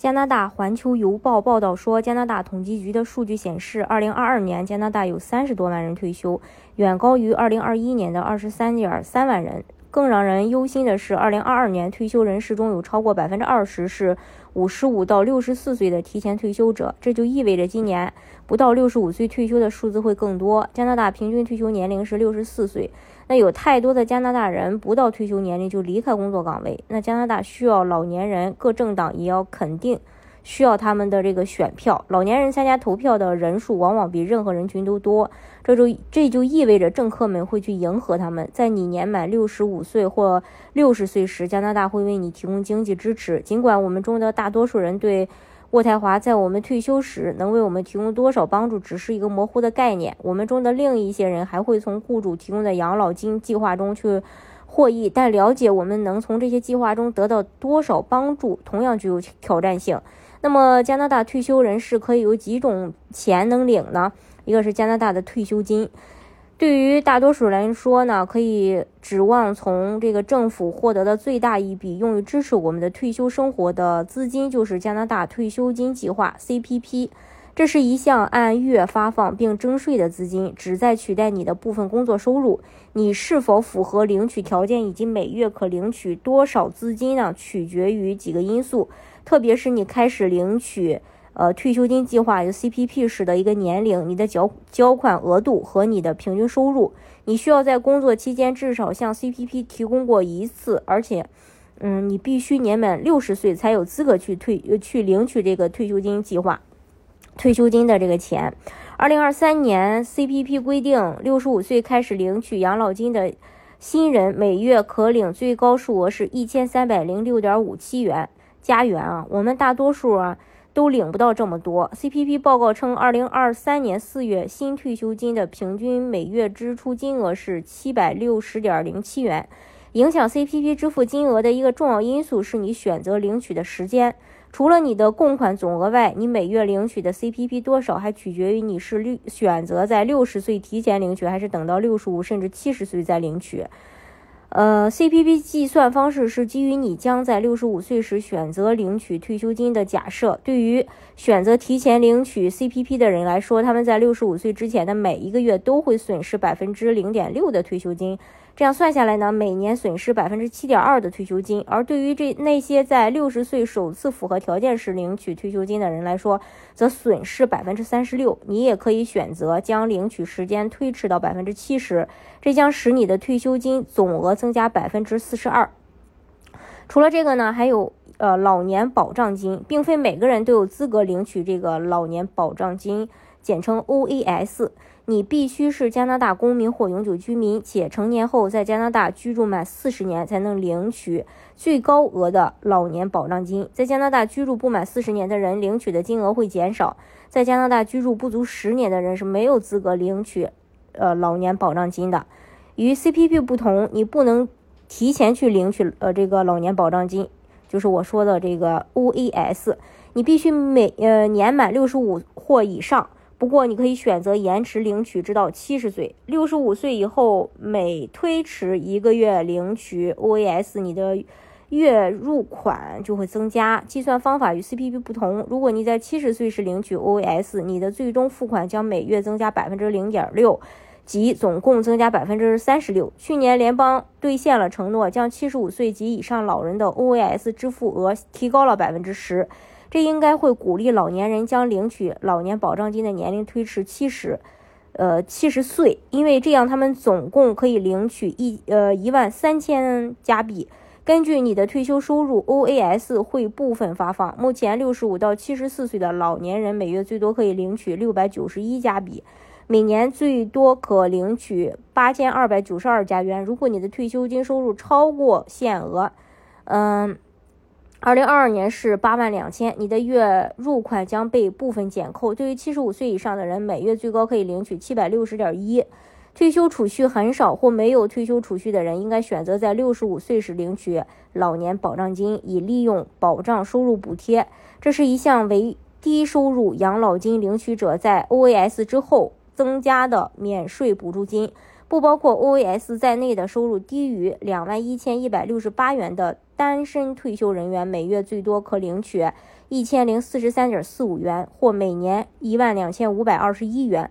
加拿大环球邮报报道说，加拿大统计局的数据显示，二零二二年加拿大有三十多万人退休，远高于二零二一年的二十三点三万人。更让人忧心的是，二零二二年退休人士中有超过百分之二十是五十五到六十四岁的提前退休者，这就意味着今年不到六十五岁退休的数字会更多。加拿大平均退休年龄是六十四岁。那有太多的加拿大人不到退休年龄就离开工作岗位，那加拿大需要老年人，各政党也要肯定需要他们的这个选票。老年人参加投票的人数往往比任何人群都多，这就这就意味着政客们会去迎合他们。在你年满六十五岁或六十岁时，加拿大会为你提供经济支持。尽管我们中的大多数人对。渥太华在我们退休时能为我们提供多少帮助，只是一个模糊的概念。我们中的另一些人还会从雇主提供的养老金计划中去获益，但了解我们能从这些计划中得到多少帮助，同样具有挑战性。那么，加拿大退休人士可以有几种钱能领呢？一个是加拿大的退休金。对于大多数人来说呢，可以指望从这个政府获得的最大一笔用于支持我们的退休生活的资金，就是加拿大退休金计划 （CPP）。这是一项按月发放并征税的资金，旨在取代你的部分工作收入。你是否符合领取条件以及每月可领取多少资金呢？取决于几个因素，特别是你开始领取。呃，退休金计划有 CPP 时的一个年龄、你的缴缴款额度和你的平均收入。你需要在工作期间至少向 CPP 提供过一次，而且，嗯，你必须年满六十岁才有资格去退去领取这个退休金计划退休金的这个钱。二零二三年 CPP 规定，六十五岁开始领取养老金的新人每月可领最高数额是一千三百零六点五七元加元啊。我们大多数啊。都领不到这么多。CPP 报告称，二零二三年四月新退休金的平均每月支出金额是七百六十点零七元。影响 CPP 支付金额的一个重要因素是你选择领取的时间。除了你的供款总额外，你每月领取的 CPP 多少还取决于你是率选择在六十岁提前领取，还是等到六十五甚至七十岁再领取。呃，CPP 计算方式是基于你将在六十五岁时选择领取退休金的假设。对于选择提前领取 CPP 的人来说，他们在六十五岁之前的每一个月都会损失百分之零点六的退休金。这样算下来呢，每年损失百分之七点二的退休金。而对于这那些在六十岁首次符合条件时领取退休金的人来说，则损失百分之三十六。你也可以选择将领取时间推迟到百分之七十，这将使你的退休金总额增加百分之四十二。除了这个呢，还有呃老年保障金，并非每个人都有资格领取这个老年保障金，简称 OAS。你必须是加拿大公民或永久居民，且成年后在加拿大居住满四十年才能领取最高额的老年保障金。在加拿大居住不满四十年的人领取的金额会减少。在加拿大居住不足十年的人是没有资格领取呃老年保障金的。与 CPP 不同，你不能提前去领取呃这个老年保障金，就是我说的这个 OAS。你必须每呃年满六十五或以上。不过，你可以选择延迟领取，直到七十岁。六十五岁以后，每推迟一个月领取 OAS，你的月入款就会增加。计算方法与 CPP 不同。如果你在七十岁时领取 OAS，你的最终付款将每月增加百分之零点六，即总共增加百分之三十六。去年，联邦兑现了承诺，将七十五岁及以上老人的 OAS 支付额提高了百分之十。这应该会鼓励老年人将领取老年保障金的年龄推迟七十，呃七十岁，因为这样他们总共可以领取一呃一万三千加币。根据你的退休收入，OAS 会部分发放。目前，六十五到七十四岁的老年人每月最多可以领取六百九十一加币，每年最多可领取八千二百九十二加元。如果你的退休金收入超过限额，嗯。二零二二年是八万两千，你的月入款将被部分减扣。对于七十五岁以上的人，每月最高可以领取七百六十点一退休储蓄很少或没有退休储蓄的人，应该选择在六十五岁时领取老年保障金，以利用保障收入补贴。这是一项为低收入养老金领取者在 OAS 之后增加的免税补助金，不包括 OAS 在内的收入低于两万一千一百六十八元的单身退休人员，每月最多可领取一千零四十三点四五元，或每年一万两千五百二十一元。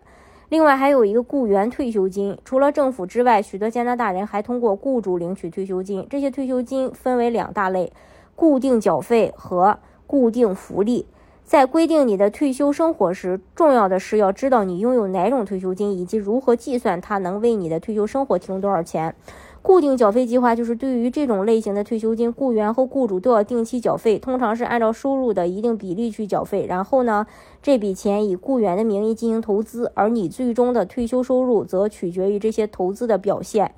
另外还有一个雇员退休金，除了政府之外，许多加拿大人还通过雇主领取退休金。这些退休金分为两大类：固定缴费和固定福利。在规定你的退休生活时，重要的是要知道你拥有哪种退休金，以及如何计算它能为你的退休生活提供多少钱。固定缴费计划就是对于这种类型的退休金，雇员和雇主都要定期缴费，通常是按照收入的一定比例去缴费。然后呢，这笔钱以雇员的名义进行投资，而你最终的退休收入则取决于这些投资的表现。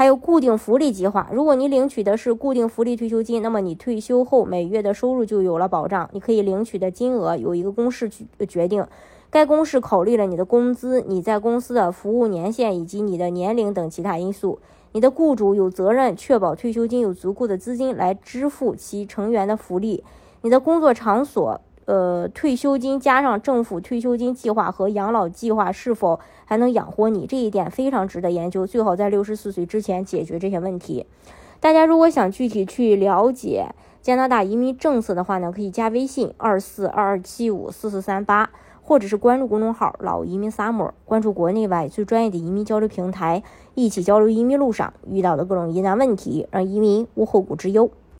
还有固定福利计划，如果你领取的是固定福利退休金，那么你退休后每月的收入就有了保障。你可以领取的金额有一个公式去决定，该公式考虑了你的工资、你在公司的服务年限以及你的年龄等其他因素。你的雇主有责任确保退休金有足够的资金来支付其成员的福利。你的工作场所，呃，退休金加上政府退休金计划和养老计划是否还能养活你？这一点非常值得研究，最好在六十四岁之前解决这些问题。大家如果想具体去了解加拿大移民政策的话呢，可以加微信二四二二七五四四三八。或者是关注公众号“老移民 summer”，关注国内外最专业的移民交流平台，一起交流移民路上遇到的各种疑难问题，让移民无后顾之忧。